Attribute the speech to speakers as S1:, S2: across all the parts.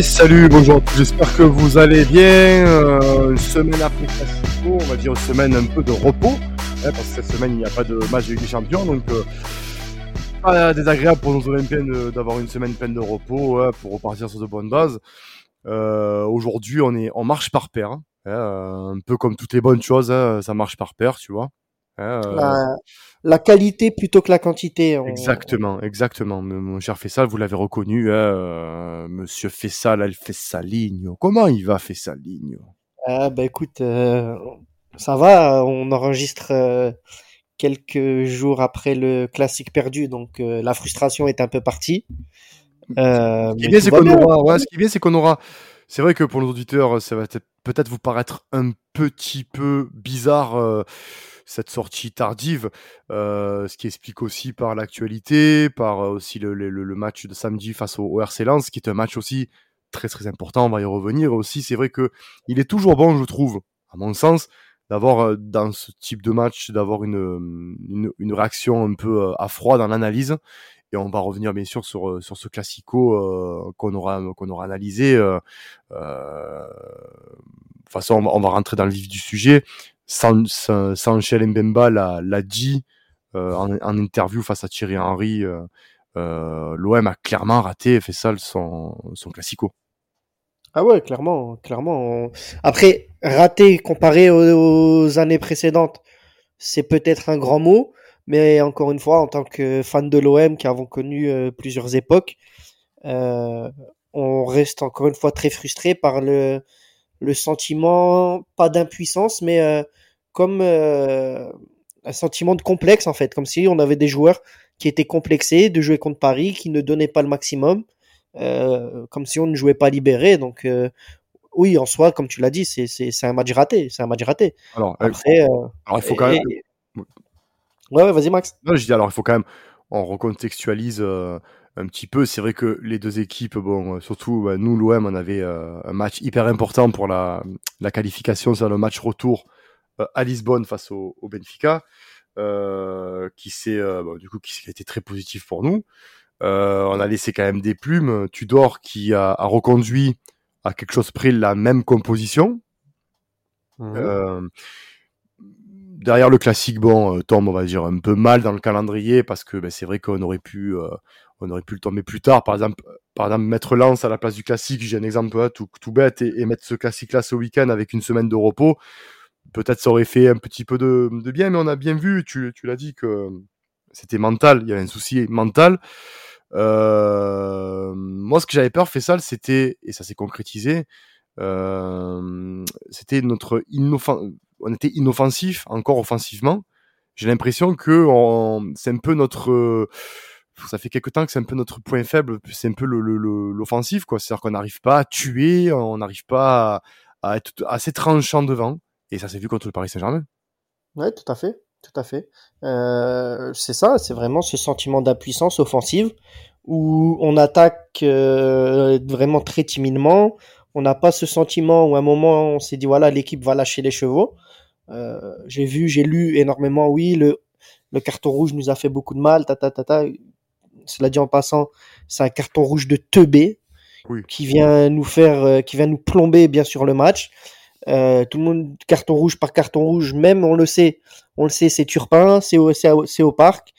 S1: Salut, bonjour, j'espère que vous allez bien. Euh, une semaine après Classico, on va dire une semaine un peu de repos, hein, parce que cette semaine il n'y a pas de match de des Champions, donc euh, pas désagréable pour nos Olympiens d'avoir une semaine pleine de repos hein, pour repartir sur de bonnes bases. Euh, Aujourd'hui, on est en marche par paire, hein, un peu comme toutes les bonnes choses, ça marche par paire, tu vois.
S2: Euh, la, qualité plutôt que la quantité.
S1: Exactement, exactement. Mon cher Fessal, vous l'avez reconnu, hein, euh, Monsieur Fessal, elle fait sa ligne. Comment il va faire sa ligne?
S2: Ah, bah écoute, euh, ça va. On enregistre quelques jours après le classique perdu, donc la frustration est un peu partie.
S1: ce qui est bien, c'est qu'on aura. ce qui est bien, c'est qu'on aura. C'est vrai que pour nos auditeurs, ça va peut-être vous paraître un petit peu bizarre cette sortie tardive, euh, ce qui explique aussi par l'actualité, par euh, aussi le, le, le, match de samedi face au, RC Lens, qui est un match aussi très très important, on va y revenir aussi. C'est vrai que il est toujours bon, je trouve, à mon sens, d'avoir euh, dans ce type de match, d'avoir une, une, une, réaction un peu à froid dans l'analyse. Et on va revenir bien sûr sur, sur ce classico euh, qu'on aura qu'on aura analysé. Euh, de toute façon, on va rentrer dans le vif du sujet. Sanchel Mbemba l'a dit euh, en, interview face à Thierry Henry. Euh, euh, L'OM a clairement raté fait ça son, son classico.
S2: Ah ouais, clairement, clairement. Après, raté comparé aux, années précédentes, c'est peut-être un grand mot, mais encore une fois, en tant que fan de l'OM qui avons connu plusieurs époques, on reste encore une fois très frustré par le, le sentiment, pas d'impuissance, mais comme euh, un sentiment de complexe en fait, comme si on avait des joueurs qui étaient complexés de jouer contre Paris, qui ne donnaient pas le maximum, euh, comme si on ne jouait pas libéré. Donc euh, oui, en soi, comme tu l'as dit, c'est un match raté, c'est un match raté.
S1: Alors, Après, alors il faut quand même.
S2: Ouais, ouais vas-y Max.
S1: Non, je dis alors il faut quand même, on recontextualise un petit peu. C'est vrai que les deux équipes, bon, surtout bah, nous l'OM, on avait un match hyper important pour la, la qualification sur le match retour euh, à Lisbonne face au, Benfica, euh, qui s'est euh, du coup qui a été très positif pour nous. on a laissé quand même des plumes. Tudor qui a, reconduit à quelque chose près la même composition. Mmh. derrière le classique, bon, tombe, on va dire, un peu mal dans le calendrier parce que ben, c'est vrai qu'on aurait pu, on aurait pu le tomber plus tard. Par exemple, par exemple, mettre Lance à la place du classique, j'ai un exemple hein, tout, bête, et, et mettre ce classique-là ce week-end avec une semaine de repos peut-être ça aurait fait un petit peu de, bien, mais on a bien vu, tu, tu l'as dit, que c'était mental, il y avait un souci mental. Euh, moi, ce que j'avais peur, Fessal, c'était, et ça s'est concrétisé, euh, c'était notre inoffensif, on était inoffensif, encore offensivement. J'ai l'impression que c'est un peu notre, ça fait quelque temps que c'est un peu notre point faible, c'est un peu l'offensif, le, quoi. C'est-à-dire qu'on n'arrive pas à tuer, on n'arrive pas à, à, être assez tranchant devant. Et ça s'est vu contre le Paris Saint-Germain.
S2: Ouais, tout à fait, tout à fait. Euh, c'est ça, c'est vraiment ce sentiment d'impuissance offensive où on attaque euh, vraiment très timidement. On n'a pas ce sentiment où à un moment on s'est dit voilà l'équipe va lâcher les chevaux. Euh, j'ai vu, j'ai lu énormément. Oui, le le carton rouge nous a fait beaucoup de mal. Ta ta ta ta. Cela dit en passant, c'est un carton rouge de teubé oui. qui vient nous faire, euh, qui vient nous plomber bien sûr le match. Euh, tout le monde carton rouge par carton rouge, même on le sait, on le sait, c'est Turpin, c'est au, c'est au parc.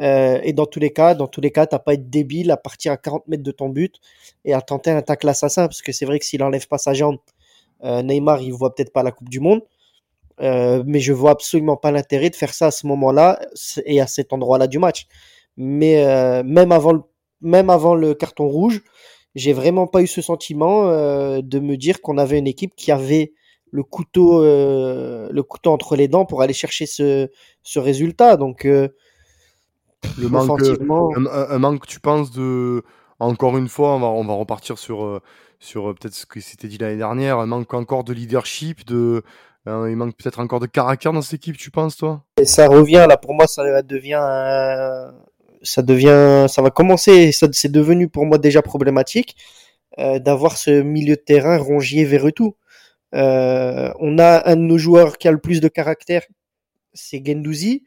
S2: Euh, et dans tous les cas, dans tous les cas, t'as pas être débile à partir à 40 mètres de ton but et à tenter un tacle assassin, parce que c'est vrai que s'il enlève pas sa jambe, euh, Neymar il voit peut-être pas la Coupe du Monde. Mais je vois absolument pas l'intérêt de faire ça à ce moment-là et à cet endroit-là du match. Mais euh, même avant le, même avant le carton rouge, j'ai vraiment pas eu ce sentiment euh, de me dire qu'on avait une équipe qui avait le couteau, euh, le couteau entre les dents pour aller chercher ce, ce résultat. Donc,
S1: le manque, un, manque, tu penses de, encore une fois, on va, on va repartir sur, sur peut-être ce que c'était dit l'année dernière, un manque encore de leadership, de, il manque peut-être encore de caractère dans cette équipe, tu penses, toi?
S2: Et ça revient là, pour moi, ça devient, ça devient, ça va commencer, ça, c'est devenu pour moi déjà problématique d'avoir ce milieu de terrain rongier vers tout. Euh, on a un de nos joueurs qui a le plus de caractère, c'est Gendouzi,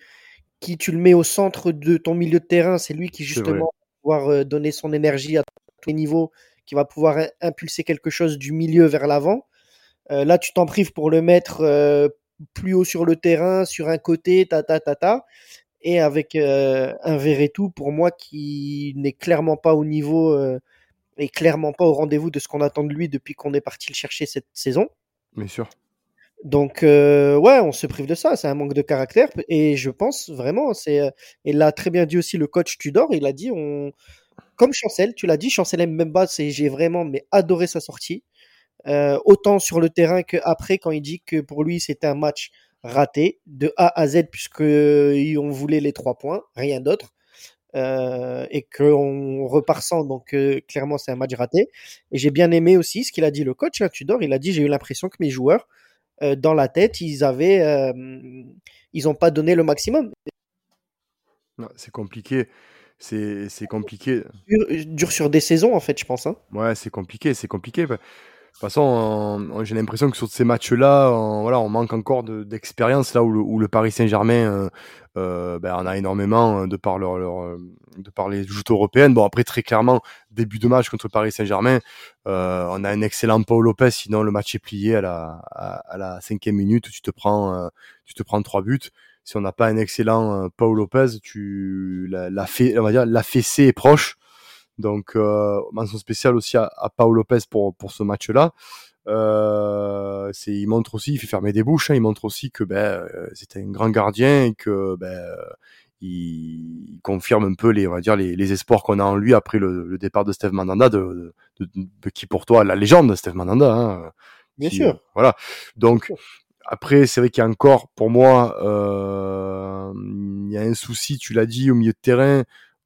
S2: qui tu le mets au centre de ton milieu de terrain, c'est lui qui justement va pouvoir euh, donner son énergie à tous les niveaux, qui va pouvoir impulser quelque chose du milieu vers l'avant. là, tu t'en prives pour le mettre plus haut sur le terrain, sur un côté, ta ta ta ta et avec euh, un Verretou pour moi qui n'est clairement pas au niveau euh, et clairement pas au rendez-vous de ce qu'on attend de lui depuis qu'on est parti le chercher cette saison.
S1: Bien sûr.
S2: Donc euh, ouais, on se prive de ça, c'est un manque de caractère et je pense vraiment c'est et l'a très bien dit aussi le coach Tudor, il a dit on comme Chancel, tu l'as dit, Chancel Mbemba, c'est j'ai vraiment mais adoré sa sortie. autant sur le terrain qu'après quand il dit que pour lui c'était un match raté de A à Z puisqu'on voulait les trois points, rien d'autre. Euh, et qu'on repart sans, donc euh, clairement c'est un match raté. Et j'ai bien aimé aussi ce qu'il a dit le coach, hein, Tudor, il a dit j'ai eu l'impression que mes joueurs, euh, dans la tête, ils avaient, ils n'ont pas donné le maximum.
S1: C'est compliqué, c'est compliqué.
S2: Dur, dur, sur des saisons en fait, je pense. Hein.
S1: Ouais, c'est compliqué, c'est compliqué. Toute façon, j'ai l'impression que sur ces matchs-là, on, voilà, on manque encore d'expérience là où le, Paris Saint-Germain euh, euh, ben, en a énormément euh, de par leur, de par les joutes européennes. Bon après très clairement début de match contre Paris Saint-Germain, on a un excellent Paul Lopez. Sinon le match est plié à la à, la cinquième minute. Tu te prends tu te prends trois buts. Si on n'a pas un excellent Paul Lopez, tu la, la, on va dire la fessée est proche. Donc, euh, mention spéciale aussi à, à Paolo Lopez pour, pour ce match-là. Euh, c'est, il montre aussi, il fait fermer des bouches. Hein, il montre aussi que ben, euh, c'était un grand gardien et que ben, il, confirme un peu les, on va dire les, les espoirs qu'on a en lui après le, le départ de Steve Mandanda, de, de, de, qui pour toi la légende de Steve Mandanda. Hein,
S2: Bien sûr.
S1: voilà. Donc après, c'est vrai qu'il y a encore, pour moi, euh, il y a un souci. Tu l'as dit au milieu de terrain.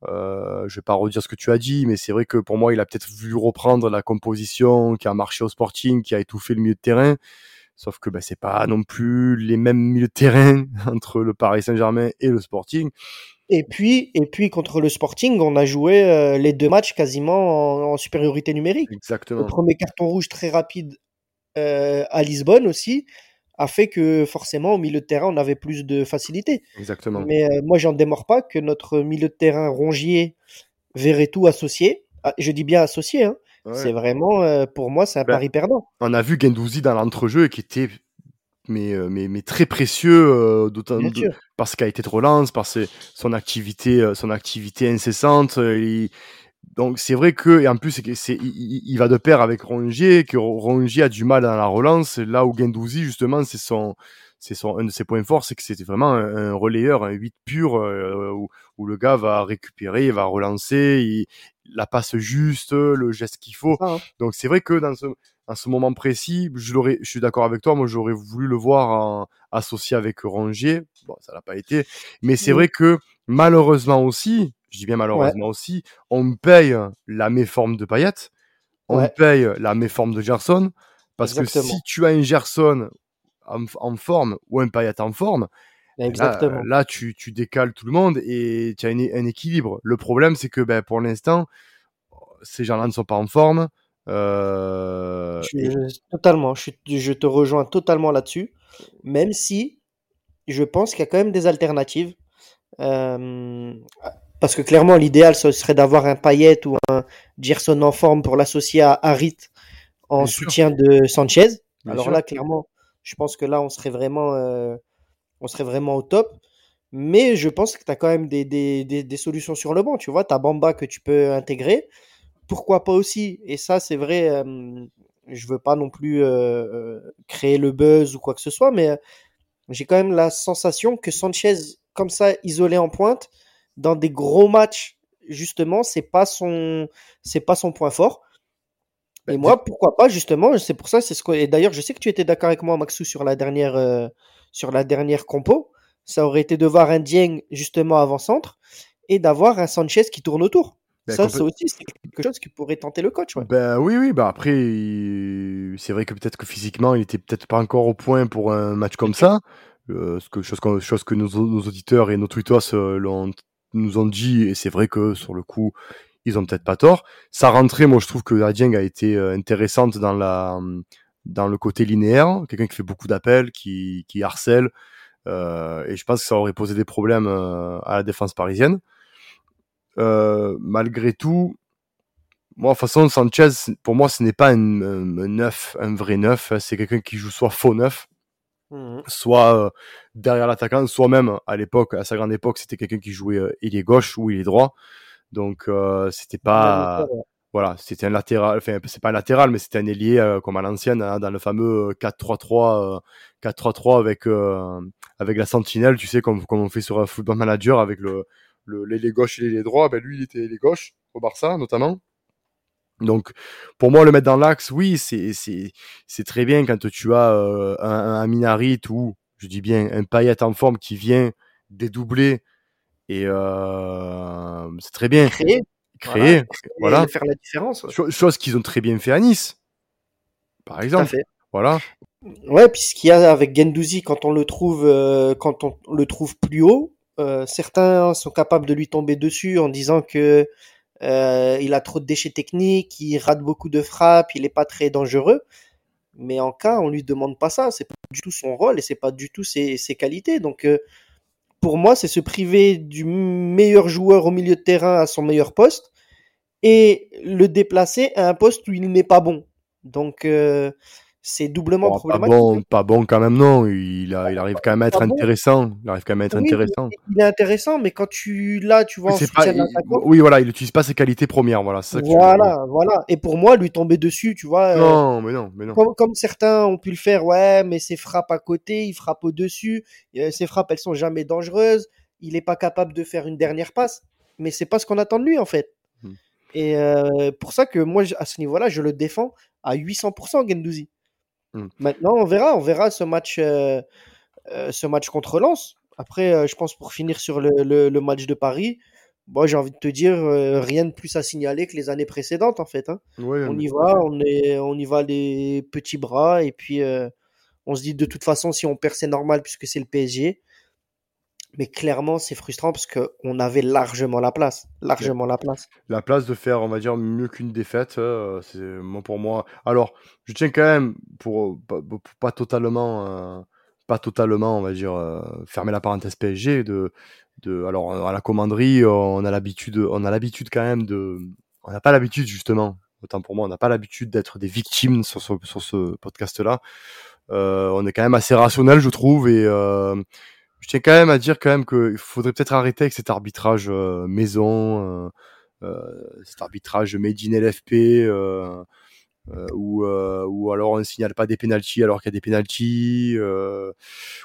S1: Euh, je vais pas redire ce que tu as dit, mais c'est vrai que pour moi, il a peut-être voulu reprendre la composition qui a marché au Sporting, qui a étouffé le milieu de terrain. Sauf que ben, c'est pas non plus les mêmes milieux de terrain entre le Paris Saint-Germain et le Sporting.
S2: Et puis, et puis contre le Sporting, on a joué euh, les deux matchs quasiment en, supériorité numérique.
S1: Exactement.
S2: Le premier carton rouge très rapide euh, à Lisbonne aussi a fait que forcément au milieu de terrain on avait plus de facilité.
S1: Exactement.
S2: Mais euh, moi j'en démords pas que notre milieu de terrain Rongier, tout associé, ah, je dis bien associé, hein, c'est vraiment euh, pour moi c'est un ben, pari perdant.
S1: On a vu Gendouzi dans l'entrejeu qui était mais, euh, mais, mais très précieux d'autant parce qu'il a été de relance, par son activité son activité incessante. Il, donc c'est vrai que et en plus c'est il, il, va de pair avec Rongier que Rongier a du mal dans la relance. Là où Gendouzi justement c'est son c'est son un de ses points forts c'est que c'était vraiment un, relayeur un 8 pur euh, où, où, le gars va récupérer va relancer il, la passe juste le geste qu'il faut. Hein. donc c'est vrai que dans ce dans ce moment précis je l'aurais je suis d'accord avec toi. Moi j'aurais voulu le voir en, associé avec Rongier. Bon ça l'a pas été. Mais c'est vrai que malheureusement aussi je dis bien malheureusement aussi, on paye la méforme de Payet, on paye la méforme de Gerson, parce que si tu as un Gerson en, forme ou un Payet en forme,
S2: Exactement.
S1: Là, tu, tu, décales tout le monde et tu as un équilibre. Le problème, c'est que ben, pour l'instant, ces gens-là ne sont pas en forme. Euh,
S2: totalement, je, je, te rejoins totalement là-dessus. Même si je pense qu'il y a quand même des alternatives. Euh, parce que clairement, l'idéal, ce serait d'avoir un Payet ou un Gerson en forme pour l'associer à Harit en soutien de Sanchez. Alors là, clairement, je pense que là, on serait vraiment, euh, on serait vraiment au top. Mais je pense que tu as quand même des, des, des, solutions sur le banc. Tu vois, tu as Bamba que tu peux intégrer. Pourquoi pas aussi? Et ça, c'est vrai, euh, je veux pas non plus euh, créer le buzz ou quoi que ce soit, mais j'ai quand même la sensation que Sanchez, comme ça, isolé en pointe, dans des gros matchs, justement, c'est pas son, c'est pas son point fort. Et bah, moi, pourquoi pas, justement, c'est pour ça, c'est ce que, et d'ailleurs, je sais que tu étais d'accord avec moi, Maxou, sur la dernière, euh, sur la dernière compo. Ça aurait été de voir un Dieng, justement, avant-centre, et d'avoir un Sanchez qui tourne autour. Ben, ça, c'est aussi quelque chose qui pourrait tenter le coach. Ouais.
S1: Ben oui, oui. Bah après, c'est vrai que peut-être que physiquement, il était peut-être pas encore au point pour un match comme ça. Euh, que, chose, chose que nos, nos auditeurs et nos tweetos euh, l'ont nous ont dit, et c'est vrai que sur le coup, ils ont peut-être pas tort. Sa rentrée, moi, je trouve que la a été euh, intéressante dans la dans le côté linéaire, quelqu'un qui fait beaucoup d'appels, qui, qui harcèle, euh, et je pense que ça aurait posé des problèmes euh, à la défense parisienne. Euh, malgré tout, moi, de toute façon, Sanchez, pour moi, ce n'est pas un, neuf, un vrai neuf. C'est quelqu'un qui joue soit faux neuf, mmh soit euh, derrière l'attaquant, soit même à l'époque, à sa grande époque, c'était quelqu'un qui jouait euh, ailier gauche ou il est droit. Donc, euh, c'était pas, voilà, c'était un latéral. Enfin, c'est pas un latéral, mais c'était un ailier euh, comme à l'ancienne, hein, dans le fameux 4-3-3, 4-3-3 avec avec la sentinelle, tu sais, comme comme on fait sur un Football Manager avec le l'ailier gauche et l'ailier droit. Ben lui, il était l'ailier gauche au Barça notamment. Donc, pour moi, le mettre dans l'axe, oui, c'est c'est très bien quand tu as euh, un, un Minarit ou, je dis bien, un Payet en forme qui vient dédoubler et euh, c'est très bien.
S2: Créer.
S1: Créer, voilà.
S2: Faire la différence.
S1: Chose qu'ils ont très bien fait à Nice, par exemple. Voilà.
S2: Ouais, puis ce qu'il y a avec Gendouzi, quand on le trouve, euh, quand on le trouve plus haut, certains sont capables de lui tomber dessus en disant que euh, il a trop de déchets techniques, il rate beaucoup de frappes, il est pas très dangereux. Mais en cas, on lui demande pas ça. C'est pas du tout son rôle et c'est pas du tout ses, ses qualités. Donc, euh, pour moi, c'est se priver du meilleur joueur au milieu de terrain à son meilleur poste et le déplacer à un poste où il n'est pas bon. Donc, euh, c'est doublement problématique.
S1: Pas bon, pas bon quand même, non. Il, a, il arrive quand même à être intéressant. Il arrive quand même à être intéressant.
S2: Il est intéressant, mais quand tu là, tu vois,
S1: oui, voilà, il n'utilise pas ses qualités premières, voilà.
S2: voilà, voilà. Et pour moi, lui tomber dessus, tu vois.
S1: Euh, non, mais non, mais non.
S2: Comme, certains ont pu le faire, ouais, mais ses frappes à côté, il frappe au dessus. Euh, ses frappes, elles sont jamais dangereuses. Il n'est pas capable de faire une dernière passe. Mais c'est pas ce qu'on attend de lui, en fait. Hmm. Et euh, pour ça que moi, à ce niveau-là, je le défends à 800% Gendouzi. Mmh. Maintenant, on verra, on verra ce match, euh, euh, ce match contre Lens. Après, euh, je pense pour finir sur le, match de Paris, moi j'ai envie de te dire rien de plus à signaler que les années précédentes en fait. Hein. on y va, on est, on y va les petits bras et puis on se dit de toute façon si on perd c'est normal puisque c'est le PSG. Mais clairement, c'est frustrant parce qu'on avait largement la place. Largement la place.
S1: La place de faire, on va dire, mieux qu'une défaite, euh, c'est moi pour moi. Alors, je tiens quand même, pour, pas totalement, euh, pas totalement, on va dire, euh, fermer la parenthèse PSG, de, de, alors, à la commanderie, on a l'habitude, on a l'habitude quand même de, on n'a pas l'habitude, justement, autant pour moi, on n'a pas l'habitude d'être des victimes sur ce, sur ce podcast-là. on est quand même assez rationnel, je trouve, et, je tiens quand même à dire quand même qu'il faudrait peut-être arrêter avec cet arbitrage euh, maison, euh, euh, cet arbitrage made in LFP, euh, ou alors on ne signale pas des pénalties alors qu'il y a des pénalties,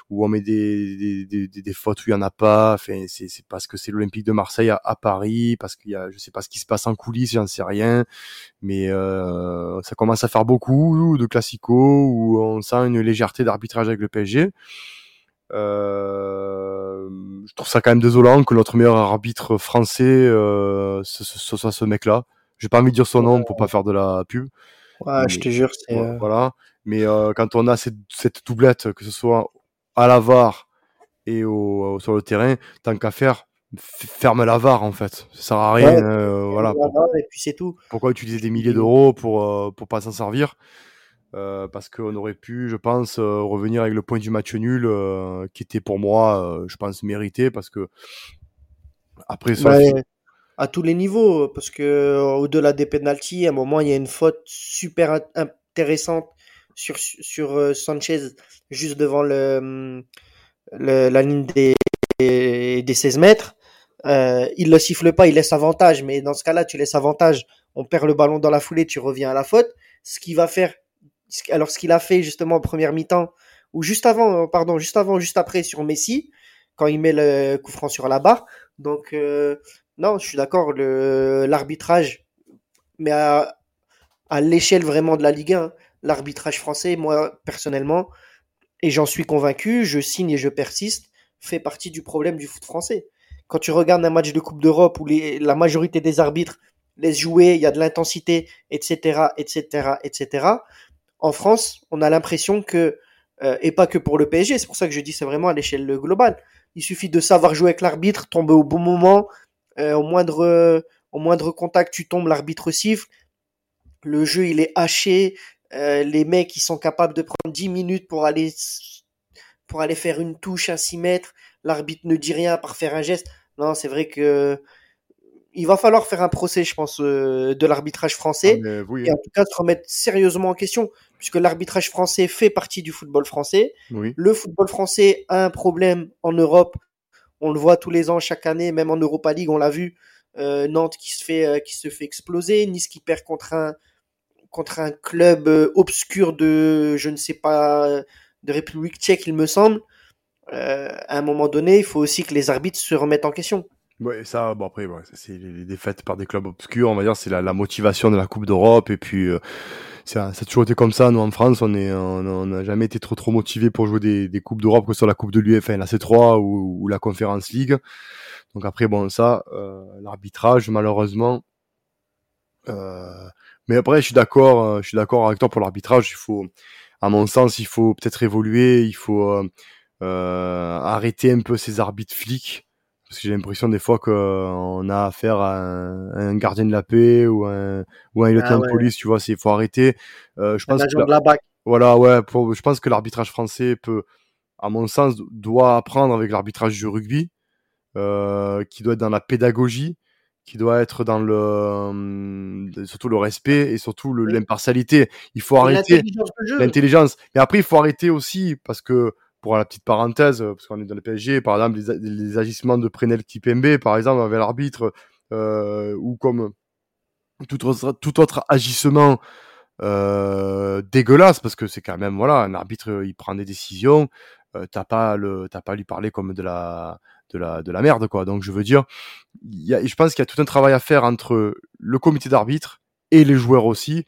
S1: ou on met des, des, des, des, fautes où il y en a pas. Enfin, c'est parce que c'est l'Olympique de Marseille à, Paris, parce qu'il y a, je sais pas ce qui se passe en coulisses, j'en sais rien, mais ça commence à faire beaucoup de classico où on sent une légèreté d'arbitrage avec le PSG. Euh, je trouve ça quand même désolant que notre meilleur arbitre français euh, ce, soit ce mec-là. J'ai pas envie de dire son nom pour pas faire de la pub.
S2: Ouais, je te jure, c'est.
S1: Euh, voilà. Mais euh, quand on a cette, cette, doublette, que ce soit à la VAR et au, sur le terrain, tant qu'à faire, ferme la VAR en fait. Ça sert à rien. Voilà.
S2: et puis c'est tout.
S1: Pourquoi utiliser des milliers d'euros pour pour pas s'en servir? Euh, parce qu'on aurait pu, je pense, euh, revenir avec le point du match nul, euh, qui était pour moi, je pense, mérité, parce que après
S2: à tous les niveaux, parce que au-delà des penalties, à un moment, il y a une faute super intéressante sur, Sanchez, juste devant le, la ligne des, des 16 mètres. Il le siffle pas, il laisse avantage, mais dans ce cas-là, tu laisses avantage, on perd le ballon dans la foulée, tu reviens à la faute. Ce qui va faire alors ce qu'il a fait justement en première mi-temps, ou juste avant, euh, pardon, juste avant, juste après sur Messi, quand il met le coup franc sur la barre. Donc, euh, non, je suis d'accord, l'arbitrage, mais à, l'échelle vraiment de la Ligue 1, l'arbitrage français, moi, personnellement, et j'en suis convaincu, je signe et je persiste, fait partie du problème du foot français. Quand tu regardes un match de Coupe d'Europe où la majorité des arbitres laissent jouer, il y a de l'intensité, etc., etc., etc., en France, on a l'impression que, euh, et pas que pour le PSG, c'est pour ça que je dis c'est vraiment à l'échelle globale. Il suffit de savoir jouer avec l'arbitre, tomber au bon moment, euh, au moindre contact tu tombes, l'arbitre siffle. Le jeu il est haché, euh, les mecs ils sont capables de prendre 10 minutes pour aller faire une touche à 6 mètres, l'arbitre ne dit rien par faire un geste. Non, c'est vrai que il va falloir faire un procès, je pense, euh, de l'arbitrage français
S1: Ah, oui,
S2: et en tout cas se remettre sérieusement en question, puisque l'arbitrage français fait partie du football français.
S1: oui.
S2: Le football français a un problème en Europe. On le voit tous les ans, chaque année, même en Europa League, on l'a vu. Euh, Nantes qui se fait euh, qui se fait exploser, Nice qui perd contre un contre un club obscur de je ne sais pas de République tchèque, il me semble. À un moment donné, il faut aussi que les arbitres se remettent en question.
S1: Ouais, ça, bon après, ça, c'est les, défaites par des clubs obscurs, on va dire, c'est la, la motivation de la Coupe d'Europe, et puis euh, ça, ça a toujours été comme ça. Nous en France, on est, on n'a jamais été trop trop motivés pour jouer des, des coupes d'Europe, que ce soit la Coupe de l'UEFA, la C3 ou, ou la Conference League. Donc après, bon, ça, euh, l'arbitrage, malheureusement. Euh, mais après, je suis d'accord, euh, je suis d'accord avec toi pour l'arbitrage. Il faut, à mon sens, il faut peut-être évoluer, il faut euh, euh, arrêter un peu ces arbitres flics parce que j'ai l'impression des fois qu'on a affaire à un, à un gardien de la paix ou un ou un lieutenant
S2: Ah ouais.
S1: de police, tu vois, c'est faut arrêter. Euh, je
S2: Un
S1: pense que
S2: agent de la BAC.
S1: voilà, ouais, pour- je pense que l'arbitrage français peut, à mon sens, doit apprendre avec l'arbitrage du rugby, euh, qui doit être dans la pédagogie, qui doit être dans le hum, surtout le respect et surtout l'impartialité. Il faut arrêter
S2: l'intelligence.
S1: Mais après, il faut arrêter aussi, parce que, pour la petite parenthèse, euh, parce qu'on est dans le PSG, par exemple, les, agissements de Prenel Kipembe, par exemple, avec l'arbitre, euh, ou comme tout autre, agissement euh, dégueulasse, parce que c'est quand même, voilà, un arbitre, euh, il prend des décisions, euh, t'as pas le, t'as pas à lui parler comme de la, de la, de la merde, quoi. Donc, je veux dire, y a, je pense qu'il y a tout un travail à faire entre le comité d'arbitre et les joueurs aussi,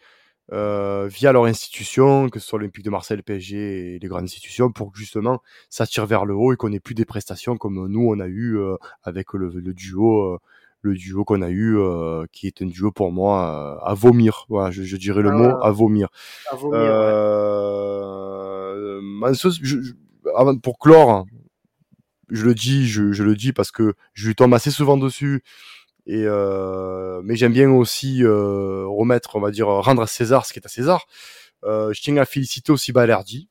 S1: euh, via leur institution, que ce soit l'Olympique de Marseille, le PSG et les grandes institutions, pour que justement ça tire vers le haut et qu'on ait plus des prestations comme nous on a eu euh, avec le, le duo, euh, le duo qu'on a eu, euh, qui est un duo pour moi euh, à vomir. Voilà, je, je dirais le
S2: Ah.
S1: mot à vomir.
S2: à vomir, ouais.
S1: Euh, je- je- avant- pour clore, je le dis, je, je le dis parce que je lui tombe assez souvent dessus. Et euh, mais j'aime bien aussi euh, remettre, on va dire, rendre à César ce qui est à César. Euh, je tiens à féliciter aussi Balerdi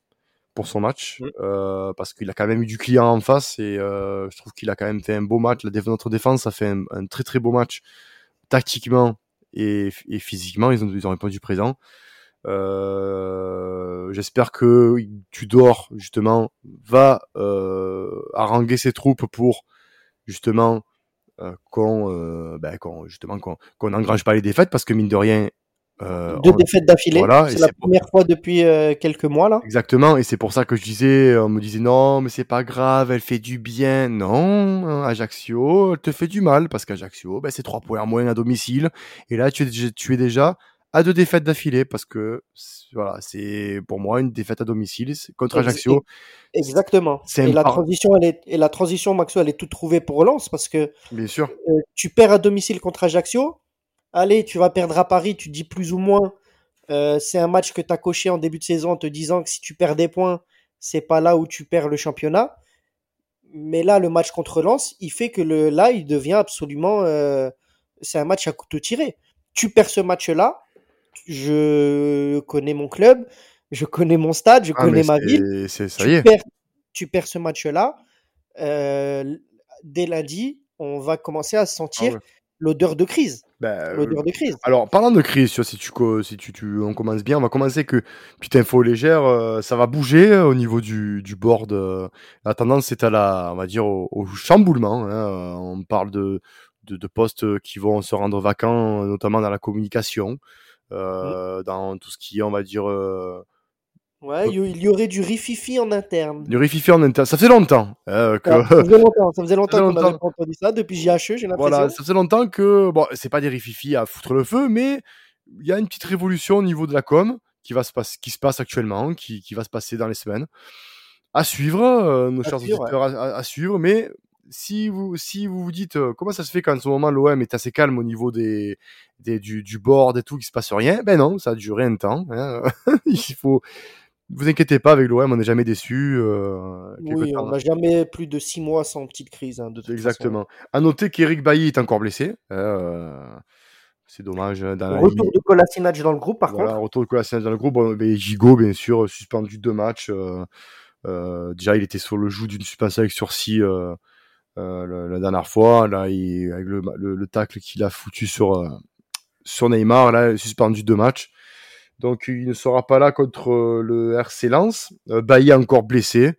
S1: pour son match
S2: Mm.
S1: euh, parce qu'il a quand même eu du client en face et euh, je trouve qu'il a quand même fait un beau match. La déf- notre défense a fait un, un très très beau match tactiquement et, et physiquement. Ils ont, ils ont répondu présent. Euh, J'espère que Tudor justement va euh, haranguer ses troupes pour justement qu'on euh, ben, justement qu'on qu'on n'engrange pas les défaites parce que mine de rien euh,
S2: Deux
S1: on-
S2: défaites d'affilée.
S1: voilà,
S2: c'est la première fois depuis euh, quelques mois là.
S1: Exactement, et c'est pour ça que je disais, on me disait non, mais c'est pas grave, elle fait du bien. Non, hein, Ajaccio, elle te fait du mal, parce qu'Ajaccio, ben, c'est trois points en moins à domicile. Et là, tu es, tu es déjà à deux défaites d'affilée, parce que c'est- voilà, c'est pour moi une défaite à domicile contre Ajaccio.
S2: Exactement. Et la transition, elle est, et la transition, Maxo, elle est toute trouvée pour Lens parce que
S1: Bien sûr.
S2: euh, tu perds à domicile contre Ajaccio. Allez, tu vas perdre à Paris, tu dis plus ou moins. euh, c'est un match que tu as coché en début de saison en te disant que si tu perds des points, c'est pas là où tu perds le championnat. Mais là, le match contre Lens, il fait que le, là, il devient absolument. euh, c'est un match à couteau tiré. Tu perds ce match-là, je connais mon club, je connais mon stade, je
S1: Ah,
S2: connais ma
S1: c'est-
S2: ville
S1: c'est- ça
S2: tu
S1: y est.
S2: perds, tu perds ce match-là, euh, dès lundi, on va commencer à sentir
S1: Ah ouais.
S2: l'odeur de crise.
S1: Ben,
S2: L'odeur de crise.
S1: Alors, parlant de crise, si tu, si tu, tu, on commence bien, on va commencer que, putain, info légère, euh, ça va bouger euh, au niveau du, du board. euh, la tendance est à la, on va dire, au, au chamboulement. hein, euh, on parle de, de, de postes qui vont se rendre vacants, euh, notamment dans la communication, euh, dans tout ce qui est, on va dire, euh,
S2: Ouais, il y- aurait du rififi en interne.
S1: du rififi en interne. Ça fait longtemps hein, que,
S2: ça faisait longtemps, ça faisait longtemps qu'on n'avait pas entendu ça. Depuis JHE, j'ai l'impression.
S1: Voilà, ça faisait longtemps que bon, c'est pas des rififi à foutre le feu, mais il y a une petite révolution au niveau de la com qui va se passer, qui se passe actuellement, qui, qui va se passer dans les semaines. À suivre, euh, nos
S2: À
S1: chers auditeurs, à suivre. Mais si vous, si vous vous dites euh, comment ça se fait qu'en ce moment l'OM est assez calme au niveau des, des du, du board et tout, qu'il se passe rien, ben non, ça a duré un temps. hein. il faut, vous inquiétez pas avec l'OM, on n'est jamais déçu. Euh,
S2: Oui,
S1: temps.
S2: on n'a jamais plus de six mois sans petite crise. hein, de toute façon.
S1: Exactement. À noter qu'Eric Bailly est encore blessé. Euh, c'est dommage. Dans
S2: Retour de Kolasinac dans le groupe, par
S1: voilà,
S2: contre.
S1: retour de Kolasinac dans le groupe. Bon, ben, Gigot, bien sûr, suspendu deux matchs. euh, euh, déjà, il était sur le joug d'une suspension avec sursis euh, la dernière fois, là, il, avec le, le, tacle qu'il a foutu sur, sur Neymar, là, il est suspendu deux matchs. Donc il ne sera pas là contre le RC Lens. Bailly encore blessé.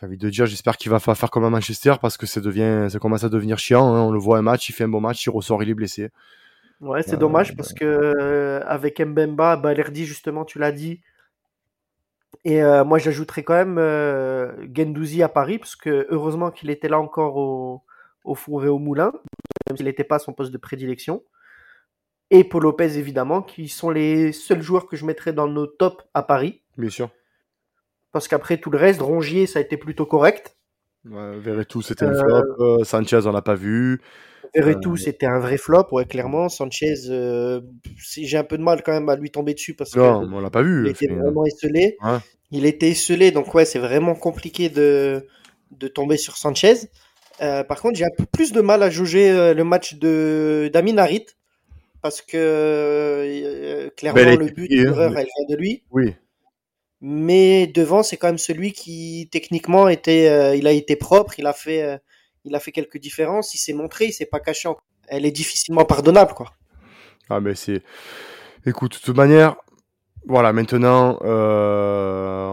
S1: J'ai envie de dire, j'espère qu'il va faire comme à Manchester parce que ça devient, ça commence à devenir chiant. Hein. On le voit un match, il fait un bon match, il ressort, il est blessé.
S2: Ouais, c'est dommage parce que euh, avec Mbemba, Balerdi justement, tu l'as dit. Et euh, moi, j'ajouterais quand même euh, Gendouzi à Paris parce que heureusement qu'il était là encore au, au four et au moulin, même s'il n'était pas son poste de prédilection. Et Paul Lopez évidemment, qui sont les seuls joueurs que je mettrais dans nos tops à Paris.
S1: Bien sûr.
S2: Parce qu'après tout le reste, Rongier, ça a été plutôt correct.
S1: Ouais, tout c'était un flop. Sanchez, on l'a pas vu.
S2: Verretou, c'était un vrai flop, ouais, clairement. Sanchez, euh, j'ai un peu de mal quand même à lui tomber dessus parce
S1: que on l'a pas vu.
S2: Il était vraiment esselé. Il était esselé, donc ouais, c'est vraiment compliqué de, de tomber sur Sanchez. Euh, par contre, j'ai un peu plus de mal à juger euh, le match de d'Amin Harit parce que clairement le but, l'erreur, elle vient de lui.
S1: Oui.
S2: Mais devant, c'est quand même celui qui techniquement était, il a été propre, il a fait il a fait quelques différences, il s'est montré, il s'est pas caché. Elle est difficilement pardonnable, quoi.
S1: Ah, mais c'est. Écoute, de toute manière, voilà, maintenant, euh,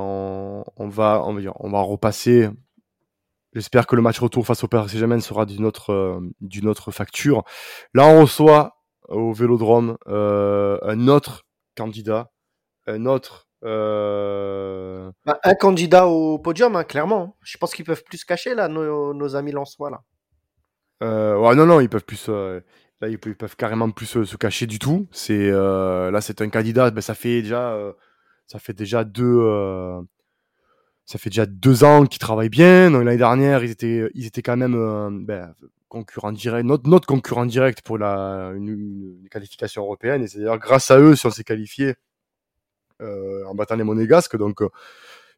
S1: on, va, on va on va repasser. J'espère que le match retour face au Paris Saint-Germain sera d'une autre, euh, d'une autre facture. Là, on reçoit au Vélodrome euh, un autre candidat, un autre euh,
S2: bah, un candidat au podium, hein, clairement. Je pense qu'ils peuvent plus se cacher, là, nos, amis Lensois, là.
S1: Euh, ouais, non, non, ils peuvent plus. Euh, là, ils peuvent, carrément plus se, cacher du tout. C'est là, c'est un candidat. Ben, ça fait déjà, ça fait déjà deux, ça fait déjà deux ans qu'ils travaillent bien. L'année dernière, ils étaient, ils étaient quand même ben, concurrents directs, notre, notre concurrent direct pour la une, qualification européenne. Et c'est d'ailleurs grâce à eux si on s'est qualifié euh, en battant les monégasques. Donc, euh,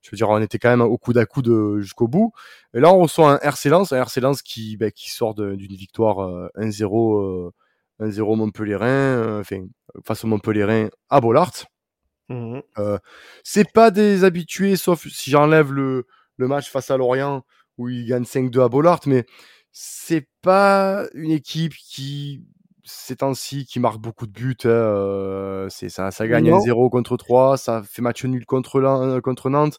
S1: je veux dire, on était quand même au coude à coude jusqu'au bout. Et là, on reçoit un RC Lens, un RC Lens qui, ben, qui sort d'une victoire 1-0, euh, 1-0 Montpellierin, enfin, face au Montpellierin à Bollard. Mmh c'est pas des habitués, sauf si j'enlève le, le match face à Lorient où ils gagnent 5-2 à Bollard, mais c'est pas une équipe qui ces temps-ci qui marque beaucoup de buts. Hein, euh, c'est ça, ça gagne 1-0 contre 3, ça fait match nul contre, euh, contre Nantes,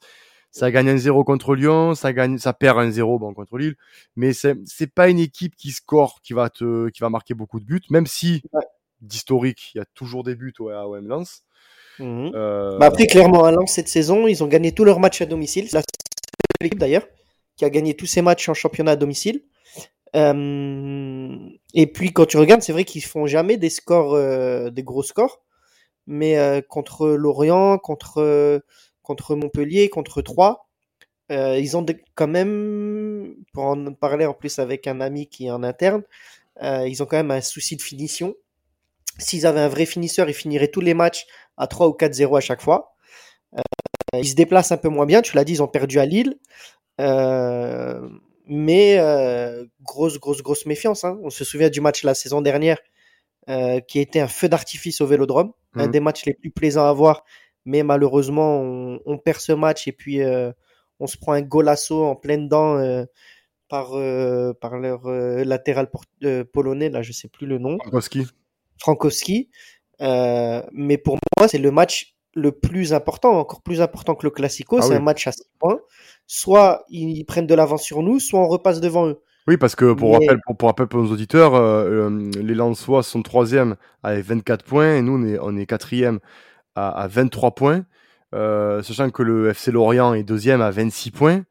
S1: ça gagne 1-0 contre Lyon, ça gagne, ça perd 1-0 bon, contre Lille. Mais c'est c'est pas une équipe qui score, qui va te, qui va marquer beaucoup de buts, même si d'historique, il y a toujours des buts à OM Lens.
S2: Mmh euh, bah après, clairement, à Lens cette saison, ils ont gagné tous leurs matchs à domicile. C'est l'équipe d'ailleurs qui a gagné tous ses matchs en championnat à domicile. Euh, et puis quand tu regardes, c'est vrai qu'ils font jamais des scores, euh, des gros scores, mais euh, contre Lorient, contre contre Montpellier, contre Troyes, ils ont quand même, pour en parler en plus avec un ami qui est en interne, ils ont quand même un souci de finition. S'ils avaient un vrai finisseur, ils finiraient tous les matchs à 3 ou 4-0 à chaque fois. ils se déplacent un peu moins bien, tu l'as dit, ils ont perdu à Lille. Euh, mais euh, grosse, grosse, grosse méfiance. Hein. On se souvient du match la saison dernière euh, qui était un feu d'artifice au Vélodrome, un mhm. des matchs les plus plaisants à voir. Mais malheureusement, on, perd ce match et puis euh, on se prend un golasso en pleine dent par par leur latéral polonais. Là, je sais plus le nom.
S1: Frankowski.
S2: Frankowski. mais pour moi, c'est le match le plus important, encore plus important que le Classico. Ah c'est un match à 6 points soit ils prennent de l'avance sur nous, soit on repasse devant eux.
S1: Oui, parce que pour, rappel, pour, rappel pour nos auditeurs, euh, euh, les Lensois sont troisième avec 24 points et nous on est, on est quatrième à, à 23 points, euh, sachant que le FC Lorient est deuxième à 26 points.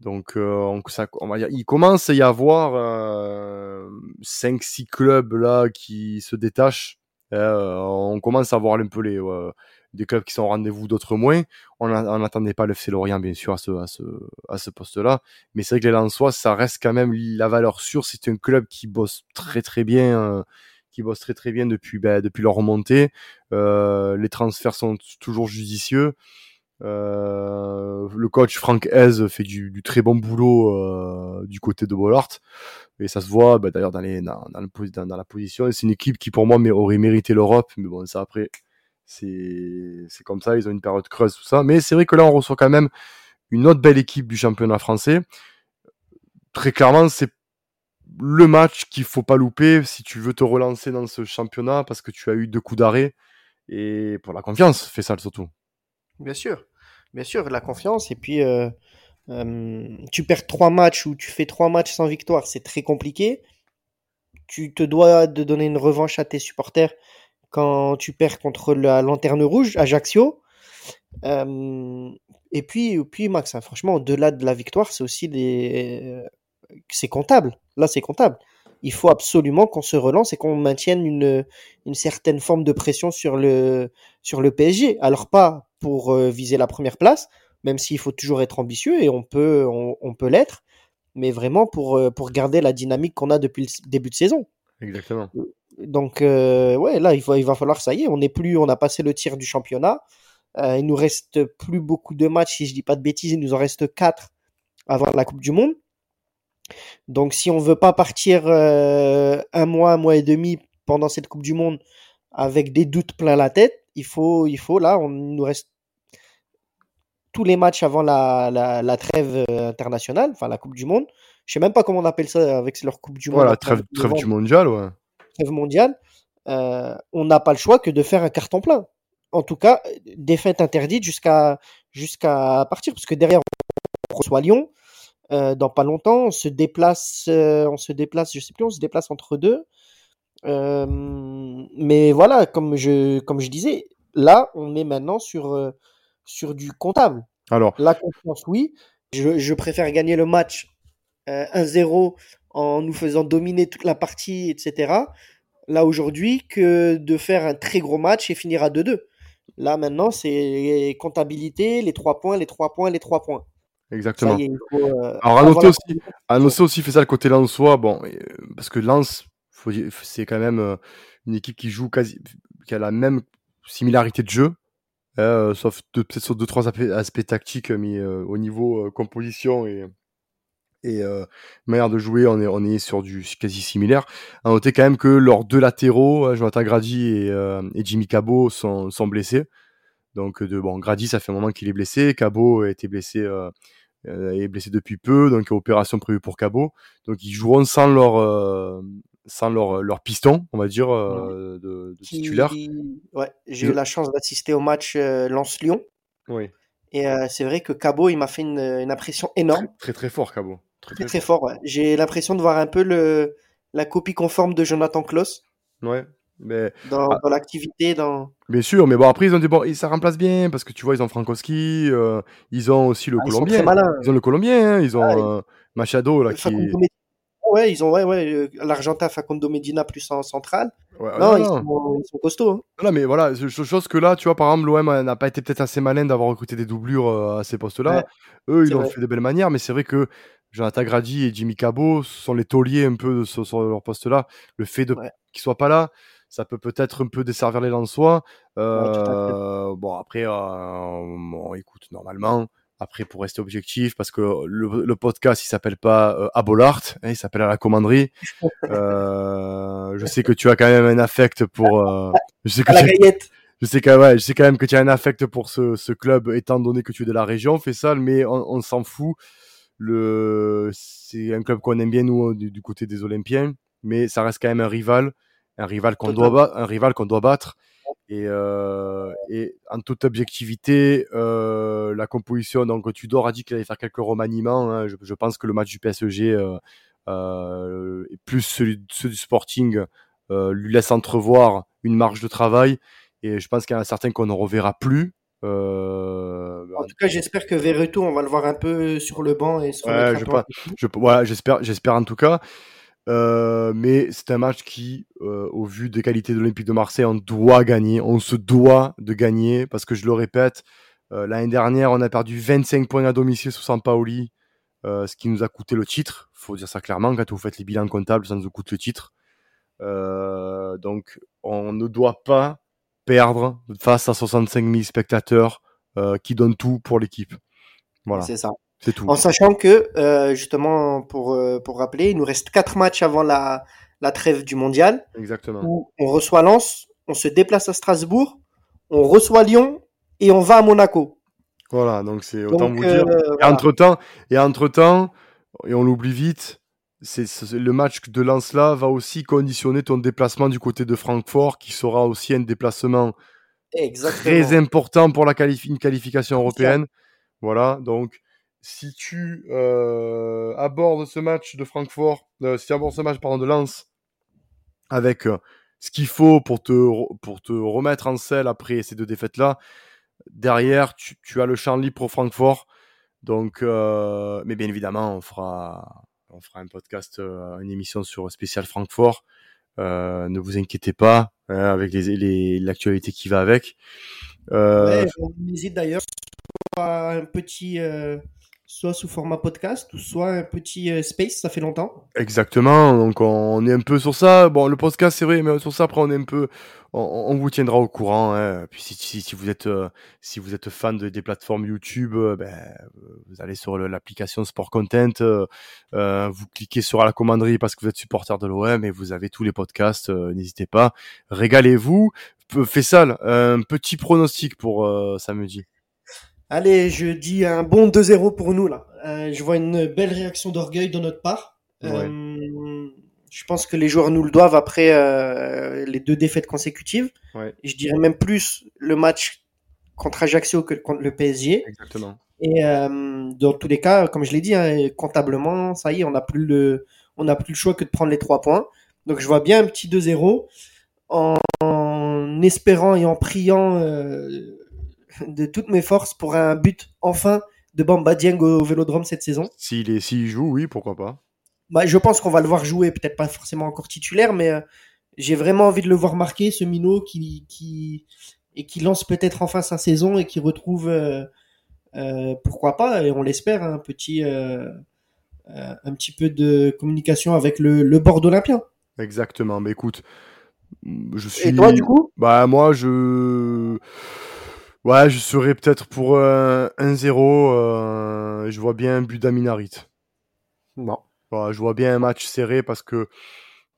S1: Donc on, ça, on va il commence à y avoir 5-6 clubs là qui se détachent. On commence à voir un peu les, des clubs qui sont au rendez-vous, d'autres moins. On n'attendait pas le FC Lorient, bien sûr, à ce, à ce, à ce poste-là. Mais c'est vrai que les Lensois, ça reste quand même la valeur sûre. C'est un club qui bosse très très bien, euh, qui bosse très très bien depuis, ben, depuis leur remontée. Euh, les transferts sont toujours judicieux. Euh, le coach Frank Hez fait du, très bon boulot euh, du côté de Bollard et ça se voit ben, d'ailleurs dans la position. C'est une équipe qui pour moi aurait mérité l'Europe, mais bon ça après c'est comme ça, ils ont une période creuse, tout ça. Mais c'est vrai que là, on reçoit quand même une autre belle équipe du championnat français. très clairement, c'est le match qu'il faut pas louper si tu veux te relancer dans ce championnat parce que tu as eu deux coups d'arrêt et pour la confiance, fais ça surtout.
S2: Bien sûr, bien sûr, la confiance et puis euh, euh, tu perds trois matchs ou tu fais trois matchs sans victoire, c'est très compliqué. Tu te dois de donner une revanche à tes supporters quand tu perds contre la lanterne rouge, Ajaccio. Euh, et puis, Max, hein, franchement, au-delà de la victoire, c'est aussi des, c'est comptable. Là, c'est comptable. Il faut absolument qu'on se relance et qu'on maintienne une, une certaine forme de pression sur le, sur le PSG. Alors pas pour euh, viser la première place, même s'il faut toujours être ambitieux et on peut, on, peut l'être, mais vraiment pour, euh, pour garder la dynamique qu'on a depuis le début de saison.
S1: Exactement.
S2: Donc euh, ouais, là il va, il va falloir ça y est, on est plus, on a passé le tir du championnat. il nous reste plus beaucoup de matchs, si je dis pas de bêtises, il nous en reste quatre avant la Coupe du Monde. Donc si on veut pas partir euh, un mois, un mois et demi pendant cette Coupe du Monde avec des doutes plein la tête, il faut, il faut là, on nous reste tous les matchs avant la, la, trêve euh, internationale, enfin la Coupe du Monde. Je sais même pas comment on appelle ça avec leur Coupe du Monde.
S1: Voilà, trêve, trêve du mondial, ouais.
S2: Trêve mondiale. Euh, on n'a pas le choix que de faire un carton plein. En tout cas, défaite interdite jusqu'à jusqu'à partir, parce que derrière on reçoit Lyon, euh, dans pas longtemps. On se déplace, euh, on se déplace, je sais plus, on se déplace entre deux. Euh, mais voilà, comme je, comme je disais, là, on est maintenant sur, sur du comptable.
S1: Alors,
S2: la confiance, oui. Je, je préfère gagner le match 1-0 en nous faisant dominer toute la partie, etc. Là aujourd'hui, que de faire un très gros match et finir à 2-2. Là maintenant, c'est comptabilité, les trois points, les trois points, les trois points.
S1: Exactement. Euh, Alors, à noter, aussi, à noter aussi, fait ça le côté Lensois, bon, euh, parce que Lens, c'est quand même euh, une équipe qui joue quasi, qui a la même similarité de jeu, hein, sauf peut-être sur deux, trois aspects, tactiques, mais au niveau composition et, et manière de jouer, on est, on est sur du quasi similaire. À noter quand même que leurs deux latéraux, hein, Jonathan Grady et, et Jimmy Cabot, sont, sont blessés. Donc, de, bon, Grady, ça fait un moment qu'il est blessé. Cabot a été blessé euh, est blessé depuis peu, donc opération prévue pour Cabot. Donc ils joueront sans leur euh, sans leur, leur piston, on va dire, euh, de, de titulaire.
S2: Ouais, j'ai eu la chance d'assister au match Lens-Lyon.
S1: Oui.
S2: Et c'est vrai que Cabot, il m'a fait une, une, impression énorme.
S1: Très très, fort, Cabot.
S2: Très très, fort. ouais. J'ai l'impression de voir un peu le, la copie conforme de Jonathan Klaus.
S1: Ouais, mais,
S2: dans, ah. dans l'activité, dans.
S1: Bien sûr, mais bon, après, ils ont dit, bon, ça remplace bien, parce que tu vois, ils ont Frankowski, euh, ils ont aussi le ah, Colombien. Ils, ils, ont le Colombien, hein, ils ont ah, euh, Machado, là, qui.
S2: Ouais, ils ont ouais, ouais, euh, l'Argentin Facundo Medina plus en centrale. Ouais, non, Ils, sont, ils, sont, costauds. Hein.
S1: Non, mais voilà, chose que là, tu vois, par exemple, l'OM n'a pas été peut-être assez malin d'avoir recruté des doublures à ces postes-là. Eux, ils l'ont fait de belles manières, mais c'est vrai que Jonathan Grady et Jimmy Cabot sont les tauliers un peu sur, sur leur poste-là. Le fait de qu'ils soient pas là, ça peut peut-être un peu desservir les Lensois. Euh, bon, après, euh, bon, écoute, normalement, après, pour rester objectif, parce que le, le podcast, il s'appelle pas euh, Abolart, hein, il s'appelle à la commanderie. Euh, je sais que tu as quand même un affect pour. Euh, je sais que
S2: la tu,
S1: je sais quand même, je sais quand même que tu as un affect pour ce, ce club, étant donné que tu es de la région, fais ça, mais on, on s'en fout. Le, c'est un club qu'on aime bien nous du, du, côté des Olympiens, mais ça reste quand même un rival un rival qu'on doit, un rival qu'on doit battre. Et, euh, et, en toute objectivité, euh, la composition, donc Tudor a dit qu'il allait faire quelques remaniements. Hein. Je, pense que le match du PSG euh, et plus ceux, du Sporting lui laisse entrevoir une marge de travail. Et je pense qu'il y en a certains qu'on ne reverra plus.
S2: Euh, en tout cas, j'espère que Verretou, on va le voir un peu sur le banc et
S1: ouais, je, pas, je, voilà, j'espère, j'espère en tout cas. Euh, mais c'est un match qui, euh, au vu des qualités de l'Olympique de Marseille, on doit gagner. On se doit de gagner parce que je le répète, euh, l'année dernière, on a perdu 25 points à domicile sous Sampaoli, ce qui nous a coûté le titre. Faut dire ça clairement. Quand vous faites les bilans comptables, ça nous coûte le titre. donc, on ne doit pas perdre face à 65 000 spectateurs qui donnent tout pour l'équipe. Voilà.
S2: C'est ça.
S1: C'est tout.
S2: En sachant que, euh, justement, pour, euh, pour rappeler, il nous reste quatre matchs avant la, la trêve du mondial.
S1: Exactement.
S2: Où on reçoit Lens, on se déplace à Strasbourg, on reçoit Lyon et on va à Monaco.
S1: Voilà, donc c'est autant vous dire. Euh, et entre temps, et entre et on l'oublie vite, c'est le match de Lens là va aussi conditionner ton déplacement du côté de Francfort, qui sera aussi un déplacement très important pour la une qualification européenne. Voilà, donc si tu euh, abordes ce match de Francfort, euh, si tu abordes ce match pardon, de Lens avec euh, ce qu'il faut pour te, pour te remettre en selle après ces deux défaites-là, derrière, tu, as le champ libre pour Francfort. Donc, mais bien évidemment, on fera, on fera un podcast, une émission sur spécial Francfort. ne vous inquiétez pas, hein, avec l'actualité les, qui va avec.
S2: Euh, on hésite d'ailleurs un petit, soit sous format podcast ou soit un petit euh, space, ça fait longtemps.
S1: Exactement, donc on est un peu sur ça. Bon, le podcast c'est vrai, mais sur ça après on est un peu, on, vous tiendra au courant. Hein. Puis si, si, si, vous êtes euh, si vous êtes fan de, des plateformes YouTube, euh, ben, vous allez sur l'application Sport Content, vous cliquez sur la commanderie parce que vous êtes supporter de l'OM et vous avez tous les podcasts. N'hésitez pas, régalez-vous. Fais ça, un petit pronostic pour samedi.
S2: Allez, je dis un bon 2-0 pour nous là. Euh, je vois une belle réaction d'orgueil de notre part. Euh, je pense que les joueurs nous le doivent après euh, les deux défaites consécutives. Je dirais même plus le match contre Ajaccio que contre le PSG.
S1: Exactement.
S2: Et dans tous les cas, comme je l'ai dit, hein, comptablement, ça y est, on n'a plus le, on n'a plus le choix que de prendre les trois points. Donc je vois bien un petit 2-0 en, en, espérant et en priant de toutes mes forces pour un but enfin de Bamba Dieng au Vélodrome cette saison.
S1: S'il est, s'il joue, oui, pourquoi pas.
S2: Bah, je pense qu'on va le voir jouer, peut-être pas forcément encore titulaire, mais euh, j'ai vraiment envie de le voir marquer, ce minot qui, qui et qui lance peut-être enfin sa saison et qui retrouve, euh, euh, pourquoi pas, et on l'espère, un petit, un petit peu de communication avec le, le bord olympien.
S1: Exactement. Mais écoute, je suis.
S2: Et toi, du coup?
S1: Bah moi, je Ouais, je serais peut-être pour un 1-0. Euh, je vois bien un but d'Aminarit.
S2: Non.
S1: je vois bien un match serré parce que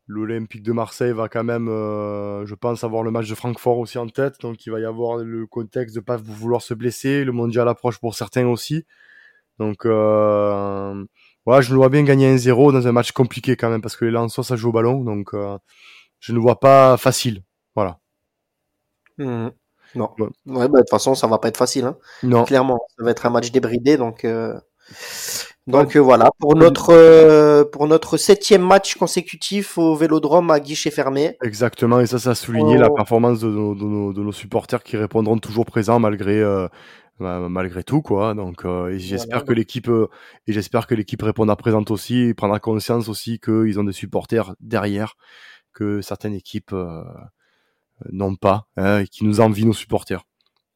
S1: l'Olympique de Marseille va quand même, euh, je pense, avoir le match de Francfort aussi en tête. Donc il va y avoir le contexte de pas vouloir se blesser. Le mondial approche pour certains aussi. Donc euh, ouais, je le vois bien gagner 1-0 dans un match compliqué quand même parce que les Lensois ça joue au ballon. Donc euh, je ne vois pas facile. Voilà.
S2: Mmh. Non. Ouais, bah, de toute façon, ça va pas être facile. Hein.
S1: Non.
S2: Clairement, ça va être un match débridé, donc. Euh... Donc euh, voilà pour notre euh, pour notre septième match consécutif au Vélodrome à guichet fermé.
S1: Exactement et ça ça a souligné la oh. performance de nos, de, nos, de nos, supporters qui répondront toujours présents malgré euh, bah, malgré tout quoi. Donc j'espère que l'équipe et j'espère que l'équipe répondra présente aussi et prendra conscience aussi qu'ils ont des supporters derrière que certaines équipes non pas, hein, et qui nous envient nos supporters.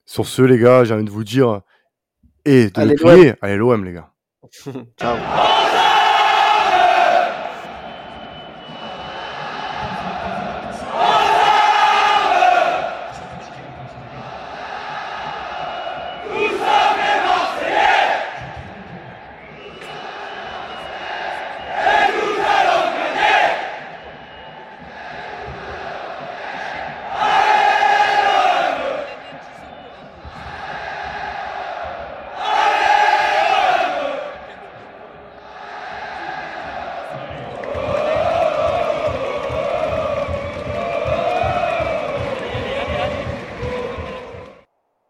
S1: Sur ce, les gars, j'ai envie de vous dire, et de allez, le crier, allez l'OM, les gars. Ciao.